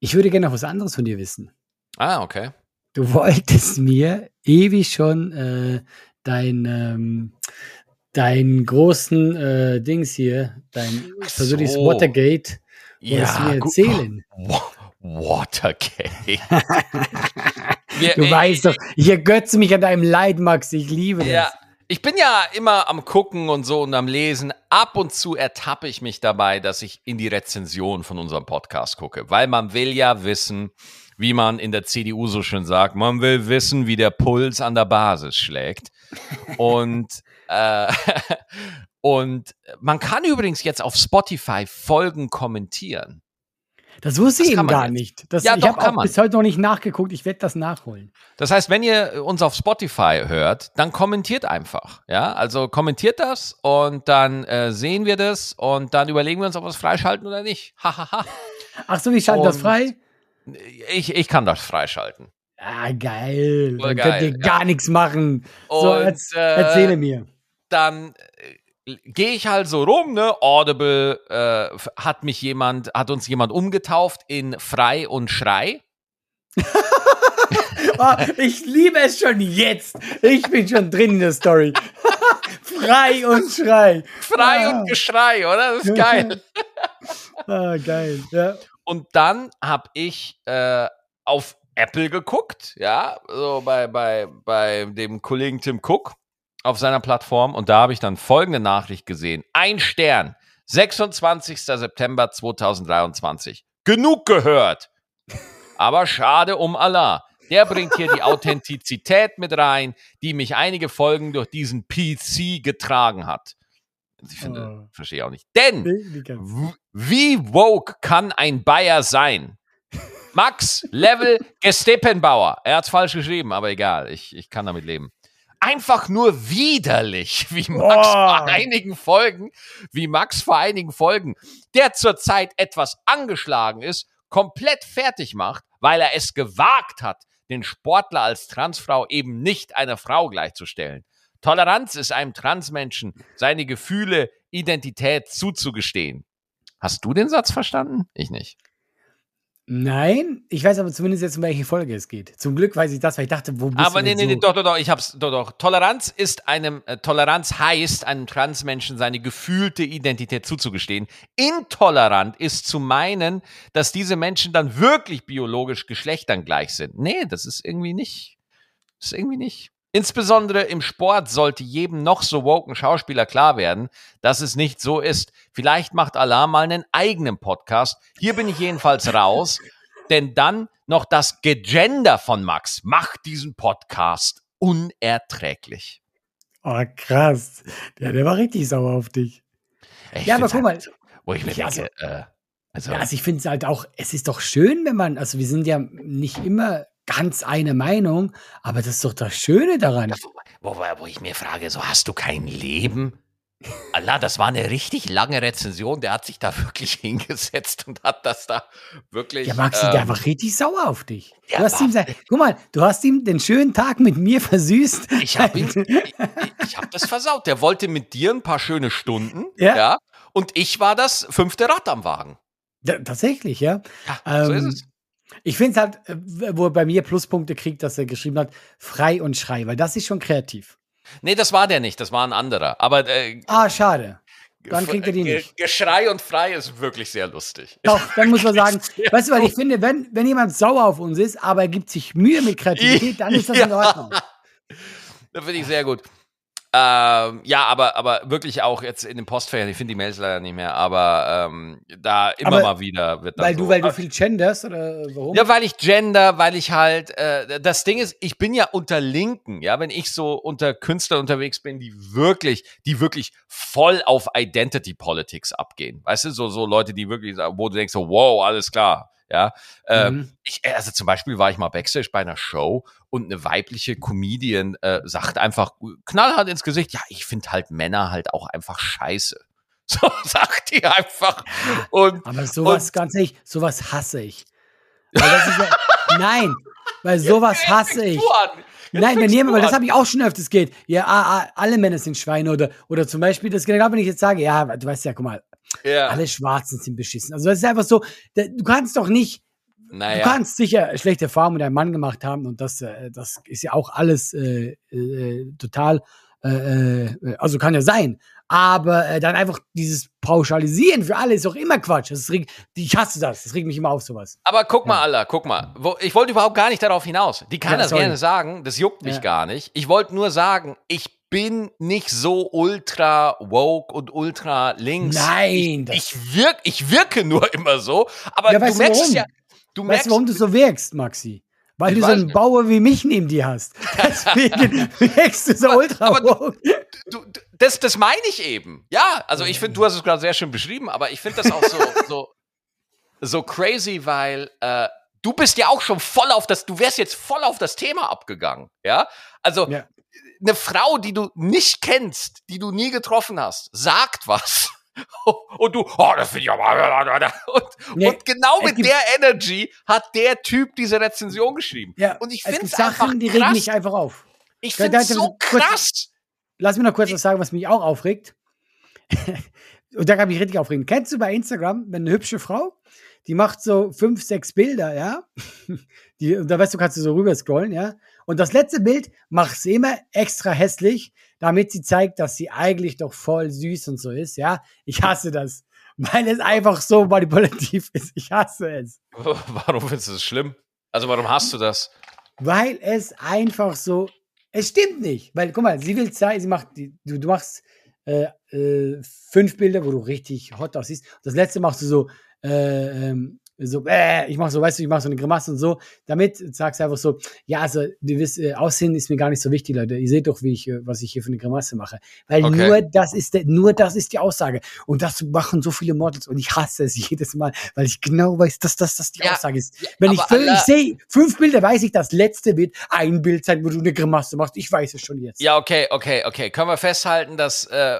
ich würde gerne noch was anderes von dir wissen. Ah, okay. Du wolltest mir ewig schon äh, dein, ähm, deinen großen äh, Dings hier, dein Ach persönliches so. Watergate, wolltest du mir erzählen. Wa- Watergate. Du ey, weißt doch, ich ergötze mich an deinem Leid, Max. Ich liebe das. Ja, ich bin ja immer am Gucken und so und am Lesen. Ab und zu ertappe ich mich dabei, dass ich in die Rezension von unserem Podcast gucke, weil man will ja wissen, wie man in der CDU so schön sagt, man will wissen, wie der Puls an der Basis schlägt. Und, äh, und man kann übrigens jetzt auf Spotify Folgen kommentieren. Das wusste Das ich eben gar jetzt. nicht. Das, Ja, ich doch, habe kann auch man. bis heute noch nicht nachgeguckt. Ich werde das nachholen. Das heißt, wenn ihr uns auf Spotify hört, dann kommentiert einfach. Ja, also kommentiert das und dann äh, sehen wir das und dann überlegen wir uns, ob wir es freischalten oder nicht. Hahaha. Ach so, wie schalten das Und- frei? ich, ich kann das freischalten. Ah, geil. Voll Dann geil, könnt ihr ja. gar nichts machen. so, Und, erz äh, erzähle mir. Dann äh, gehe ich halt so rum, ne? Audible äh, hat mich jemand, hat uns jemand umgetauft in Frei und Schrei. Oh, ich liebe es schon jetzt. Ich bin schon drin in der Story. Frei und Schrei. Frei Ah. und Geschrei, oder? Das ist geil. Ah, geil. Ja. Und dann habe ich äh, auf Apple geguckt, ja, so bei, bei, bei dem Kollegen Tim Cook auf seiner Plattform. Und da habe ich dann folgende Nachricht gesehen. Ein Stern, 26. September 2023. Genug gehört. Aber schade um Allah. Der bringt hier die Authentizität mit rein, die mich einige Folgen durch diesen PC getragen hat. Ich finde, Oh. verstehe auch nicht. Denn Wie- woke kann ein Bayer sein? Max, Level, Gestepenbauer. Er hat's falsch geschrieben, aber egal, ich, ich kann damit leben. Einfach nur widerlich, wie Max Boah. vor einigen Folgen, wie Max vor einigen Folgen, der zurzeit etwas angeschlagen ist, komplett fertig macht, weil er es gewagt hat, den Sportler als Transfrau eben nicht einer Frau gleichzustellen. Toleranz ist einem Transmenschen, seine Gefühle, Identität zuzugestehen. Hast du den Satz verstanden? Ich nicht. Nein, ich weiß aber zumindest jetzt, um welche Folge es geht. Zum Glück weiß ich das, weil ich dachte, wo bist Aber du nee, denn nee, nee, so? doch, doch, doch, ich hab's, doch, doch. Toleranz ist einem, äh, Toleranz heißt, einem Transmenschen seine gefühlte Identität zuzugestehen. Intolerant ist zu meinen, dass diese Menschen dann wirklich biologisch Geschlechtern gleich sind. Nee, das ist irgendwie nicht. Das ist irgendwie nicht. Insbesondere im Sport sollte jedem noch so woken Schauspieler klar werden, dass es nicht so ist. Vielleicht macht Allah mal einen eigenen Podcast. Hier bin ich jedenfalls raus. Denn dann noch das Gegender von Max macht diesen Podcast unerträglich. Oh, krass. Der, der war richtig sauer auf dich. Ich Ja, aber guck mal. halt, Wo ich mir Ja, denke, äh, Also, Ja, also ich finde es halt auch, es ist doch schön, wenn man, also wir sind ja nicht immer ganz eine Meinung, aber das ist doch das Schöne daran. wo, wo, wo ich mir frage, so hast du kein Leben? Allah, das war eine richtig lange Rezension. Der hat sich da wirklich hingesetzt und hat das da wirklich. Ja, Maxi, ähm, der war richtig sauer auf dich. Du hast ihm, war- sein- guck mal, du hast ihm den schönen Tag mit mir versüßt. Ich habe ich, ich, ich hab das versaut. Der wollte mit dir ein paar schöne Stunden. Ja. Ja. Und ich war das fünfte Rad am Wagen. Ja, tatsächlich, ja. Ja, so ist Ähm, es. Ich finde es halt, äh, wo er bei mir Pluspunkte kriegt, dass er geschrieben hat, frei und schrei, weil das ist schon kreativ. Nee, das war der nicht. Das war ein anderer. Aber äh, Ah, schade. Dann kriegt er die nicht. Geschrei und frei ist wirklich sehr lustig. Doch, dann muss man sagen, weißt du, weil ich finde, wenn, wenn jemand sauer auf uns ist, aber er gibt sich Mühe mit Kreativität, dann ist das in Ja. Ordnung. Das finde ich sehr gut. Ähm, ja, aber, aber wirklich auch jetzt in den Postfächern, ich finde die Mails leider nicht mehr, aber ähm, da immer Aber mal wieder wird dann Weil so. du, weil du viel genders oder warum? Ja, weil ich gender, weil ich halt, äh, das Ding ist, ich bin ja unter Linken, ja, wenn ich so unter Künstlern unterwegs bin, die wirklich, die wirklich voll auf Identity Politics abgehen. Weißt du, so, so Leute, die wirklich, wo du denkst, so, wow, alles klar, ja. Ähm, Mhm. ich, also zum Beispiel war ich mal Backstage bei einer Show und eine weibliche Comedian äh, sagt einfach knallhart ins Gesicht, ja, ich finde halt Männer halt auch einfach scheiße. So sagt die einfach. Und Aber sowas, ganz ehrlich, sowas hasse ich. Ja, nein, weil sowas hasse ich. Jetzt Nein, wenn jemand, weil das habe ich auch schon öfters geht. Ja, alle Männer sind Schweine oder, oder zum Beispiel, das genau, wenn ich jetzt sage, ja, du weißt ja, guck mal, ja. alle Schwarzen sind beschissen. Also das ist einfach so, du kannst doch nicht, Naja. du kannst sicher schlechte Erfahrungen mit deinem Mann gemacht haben und das, äh, das ist ja auch alles äh, äh, total, äh, äh, also kann ja sein. Aber äh, dann einfach dieses Pauschalisieren für alle ist doch immer Quatsch. Das regt, ich hasse das. Das regt mich immer auf, sowas. Aber guck mal, Allah, guck mal. Ich wollte überhaupt gar nicht darauf hinaus. Die kann Ja, das sorry. gerne sagen, das juckt mich Ja. gar nicht. Ich wollte nur sagen, ich bin nicht so ultra woke und ultra links. Nein, das- Ich, ich, wirk, ich wirke nur immer so. Aber Ja, du merkst es warum? ja. Du Weißt merkst, du, warum du so wirkst, Maxi? Weil Ich du so einen nicht. Bauer wie mich neben dir hast. Deswegen wirkst du so ultra aber woke. du, du, das, das meine ich eben. Ja, also ich finde, du hast es gerade sehr schön beschrieben, aber ich finde das auch so, so, so crazy, weil äh, du bist ja auch schon voll auf das, du wärst jetzt voll auf das Thema abgegangen. Ja, also Ja. Eine Frau, die du nicht kennst, die du nie getroffen hast, sagt was. Und du, oh, das finde ich aber. Und, Nee, und genau mit gibt- der Energy hat der Typ diese Rezension geschrieben. Ja, und ich finde es einfach Sachen, die regen krass. mich einfach auf. Ich finde es so kurz- krass. Lass mich noch kurz was sagen, was mich auch aufregt. Und da kann mich richtig aufregen. Kennst du bei Instagram, wenn eine hübsche Frau, die macht so fünf, sechs Bilder, ja? Die, und da weißt du, kannst du so rüber scrollen, ja? Und das letzte Bild macht sie immer extra hässlich, damit sie zeigt, dass sie eigentlich doch voll süß und so ist, ja? Ich hasse das. Weil es einfach so manipulativ ist. Ich hasse es. Warum findest du das schlimm? Also warum hast du das? Weil es einfach so, es stimmt nicht. Weil, guck mal, sie will zeigen, sie macht, die, du, du machst äh, äh, fünf Bilder, wo du richtig hot aussiehst. Das letzte machst du so, äh, ähm, so, äh, ich mach so, weißt du, ich mach so eine Grimasse und so. Damit sagst du einfach so, ja, also, du wisst, äh, Aussehen ist mir gar nicht so wichtig, Leute. Ihr seht doch, wie ich, äh, was ich hier für eine Grimasse mache. Weil Okay. nur das ist, der, nur das ist die Aussage. Und das machen so viele Models und ich hasse es jedes Mal, weil ich genau weiß, dass das, das die Ja, Aussage ist. Wenn ich, fünf- ich sehe fünf Bilder, weiß ich, das letzte wird ein Bild sein, wo du eine Grimasse machst. Ich weiß es schon jetzt. Ja, okay, okay, okay. Können wir festhalten, dass, äh,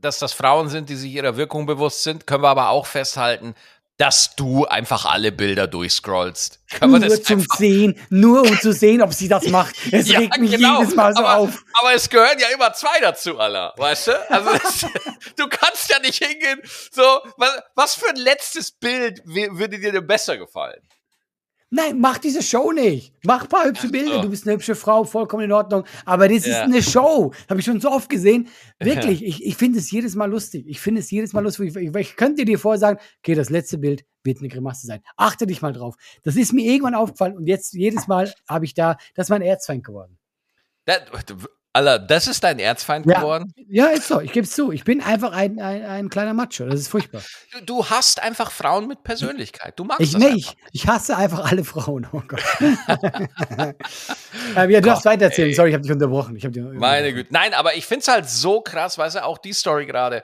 dass das Frauen sind, die sich ihrer Wirkung bewusst sind? Können wir aber auch festhalten, dass du einfach alle Bilder durchscrollst. Wir nur das zum einfach Sehen, nur um zu sehen, ob sie das macht. Es Ja, regt mich genau. jedes Mal so aber, auf. Aber es gehören ja immer zwei dazu, Allah. Weißt du? Also das, du kannst ja nicht hingehen. So, was, was für ein letztes Bild würde dir denn besser gefallen? Nein, mach diese Show nicht. Mach ein paar hübsche Ach Bilder. Du bist eine hübsche Frau, vollkommen in Ordnung. Aber das Ja. ist eine Show. Habe ich schon so oft gesehen. Wirklich, ich, ich finde es jedes Mal lustig. Ich finde es jedes Mal lustig. Ich, ich, ich könnte dir vorher sagen, okay, das letzte Bild wird eine Grimasse sein. Achte dich mal drauf. Das ist mir irgendwann aufgefallen und jetzt jedes Mal habe ich da, das ist mein Erzfeind geworden. Das, Allah, das ist dein Erzfeind Ja. geworden? Ja, ist so. Ich gebe es zu. Ich bin einfach ein, ein, ein kleiner Macho. Das ist furchtbar. Du, du hast einfach Frauen mit Persönlichkeit. Du magst Ich, das nee, einfach. ich, ich hasse einfach alle Frauen. Oh Gott. ja, du darfst weiter erzählen. Sorry, ich habe dich unterbrochen. Ich hab dich Meine Güte. Nein, aber ich finde es halt so krass, weißt du, auch die Story gerade.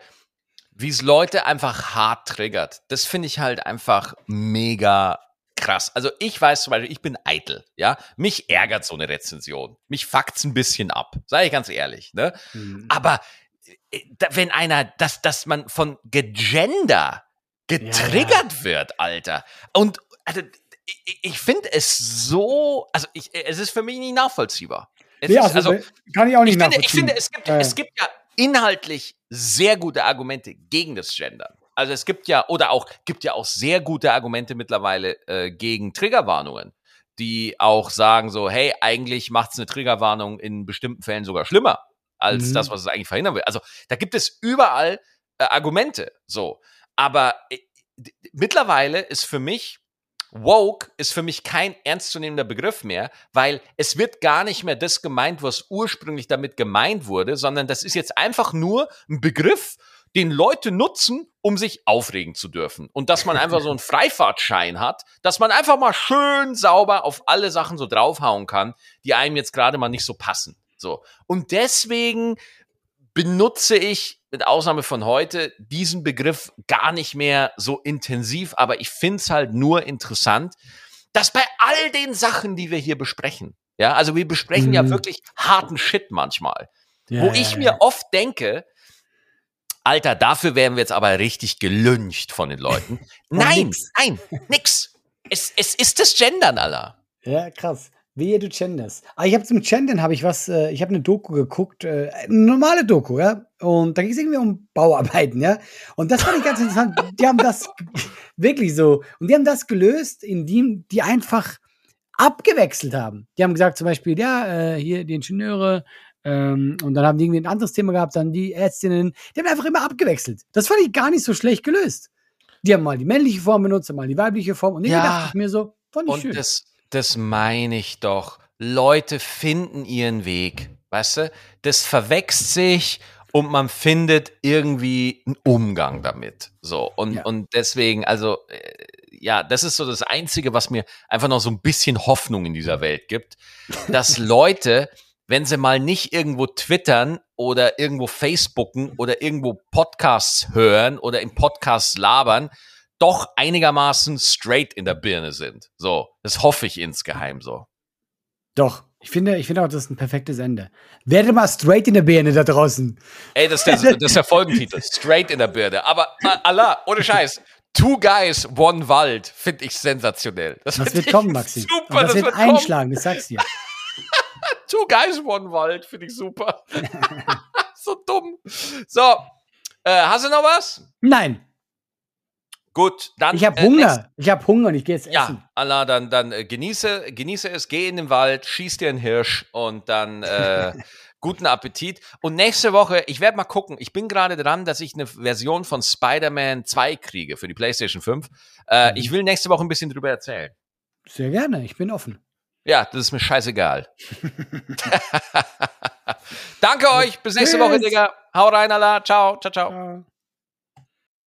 wie es Leute einfach hart triggert. Das finde ich halt einfach mega krass. Also ich weiß zum Beispiel, ich bin eitel, ja. Mich ärgert so eine Rezension. Mich fuckt's ein bisschen ab, sei ich ganz ehrlich, ne? Mhm. Aber äh, wenn einer, dass, dass man von Gegender getriggert ja. wird, Alter. Und also, ich, ich finde es so, also ich, es ist für mich nicht nachvollziehbar. Nee, also, also, kann ich auch nicht ich finde, ich finde, es gibt, äh. es gibt ja inhaltlich sehr gute Argumente gegen das Gendern. Also es gibt ja, oder auch, gibt ja auch sehr gute Argumente mittlerweile äh, gegen Triggerwarnungen, die auch sagen so, hey, eigentlich macht es eine Triggerwarnung in bestimmten Fällen sogar schlimmer als mhm. das, was es eigentlich verhindern will. Also da gibt es überall äh, Argumente, so. Aber äh, mittlerweile ist für mich Woke ist für mich kein ernstzunehmender Begriff mehr, weil es wird gar nicht mehr das gemeint, was ursprünglich damit gemeint wurde, sondern das ist jetzt einfach nur ein Begriff, den Leute nutzen, um sich aufregen zu dürfen. Und dass man einfach so einen Freifahrtschein hat, dass man einfach mal schön sauber auf alle Sachen so draufhauen kann, die einem jetzt gerade mal nicht so passen. So. Und deswegen benutze ich mit Ausnahme von heute diesen Begriff gar nicht mehr so intensiv, aber ich finde es halt nur interessant, dass bei all den Sachen, die wir hier besprechen, ja, also wir besprechen mhm. ja wirklich harten Shit manchmal, ja, wo ich mir oft denke, Alter, dafür werden wir jetzt aber richtig gelüncht von den Leuten. nein, nix. nein, nix. Es, es ist das Gendern, aller. Ja, krass. Wehe, du genders. Ah, ich habe zum Gendern habe ich was, äh, ich habe eine Doku geguckt, äh, eine normale Doku, ja. Und da ging es irgendwie um Bauarbeiten, ja. Und das fand ich ganz interessant. Die haben das wirklich so. Und die haben das gelöst, indem die einfach abgewechselt haben. Die haben gesagt, zum Beispiel, ja, äh, hier die Ingenieure, ähm, und dann haben die irgendwie ein anderes Thema gehabt, dann die Ärztinnen. Die haben einfach immer abgewechselt. Das fand ich gar nicht so schlecht gelöst. Die haben mal die männliche Form benutzt, mal die weibliche Form. Und ja, dachte ich mir so, fand ich und schön. Das, das meine ich doch. Leute finden ihren Weg. Weißt du? Das verwechselt sich und man findet irgendwie einen Umgang damit. So. Und, ja. und deswegen, also, äh, ja, das ist so das Einzige, was mir einfach noch so ein bisschen Hoffnung in dieser Welt gibt, dass Leute, wenn sie mal nicht irgendwo twittern oder irgendwo Facebooken oder irgendwo Podcasts hören oder im Podcast labern, doch einigermaßen straight in der Birne sind. So, das hoffe ich insgeheim so. Doch, ich finde, ich finde auch, das ist ein perfektes Ende. Werde mal straight in der Birne da draußen. Ey, das ist der, das ist der Folgentitel. Straight in der Birne. Aber Allah, ohne Scheiß. Two Guys, One Wald, finde ich sensationell. Das, das wird kommen, Maxi. Super, das, das, wird, wird einschlagen, das sag's dir. Two Guys, One Wald, finde ich super. so dumm. So, äh, hast du noch was? Nein. Gut, dann. Ich habe äh, Hunger. ich habe Hunger und ich gehe jetzt essen. Ja, Allah, dann, dann äh, genieße, genieße es, geh in den Wald, schieß dir einen Hirsch und dann äh, guten Appetit. Und nächste Woche, ich werde mal gucken. Ich bin gerade dran, dass ich eine Version von Spider-Man 2 kriege für die PlayStation 5. Äh, mhm. Ich will nächste Woche ein bisschen drüber erzählen. Sehr gerne, ich bin offen. Ja, das ist mir scheißegal. Danke euch. Bis nächste Woche, Digga. Hau rein, Allah. Ciao, ciao, ciao. ciao.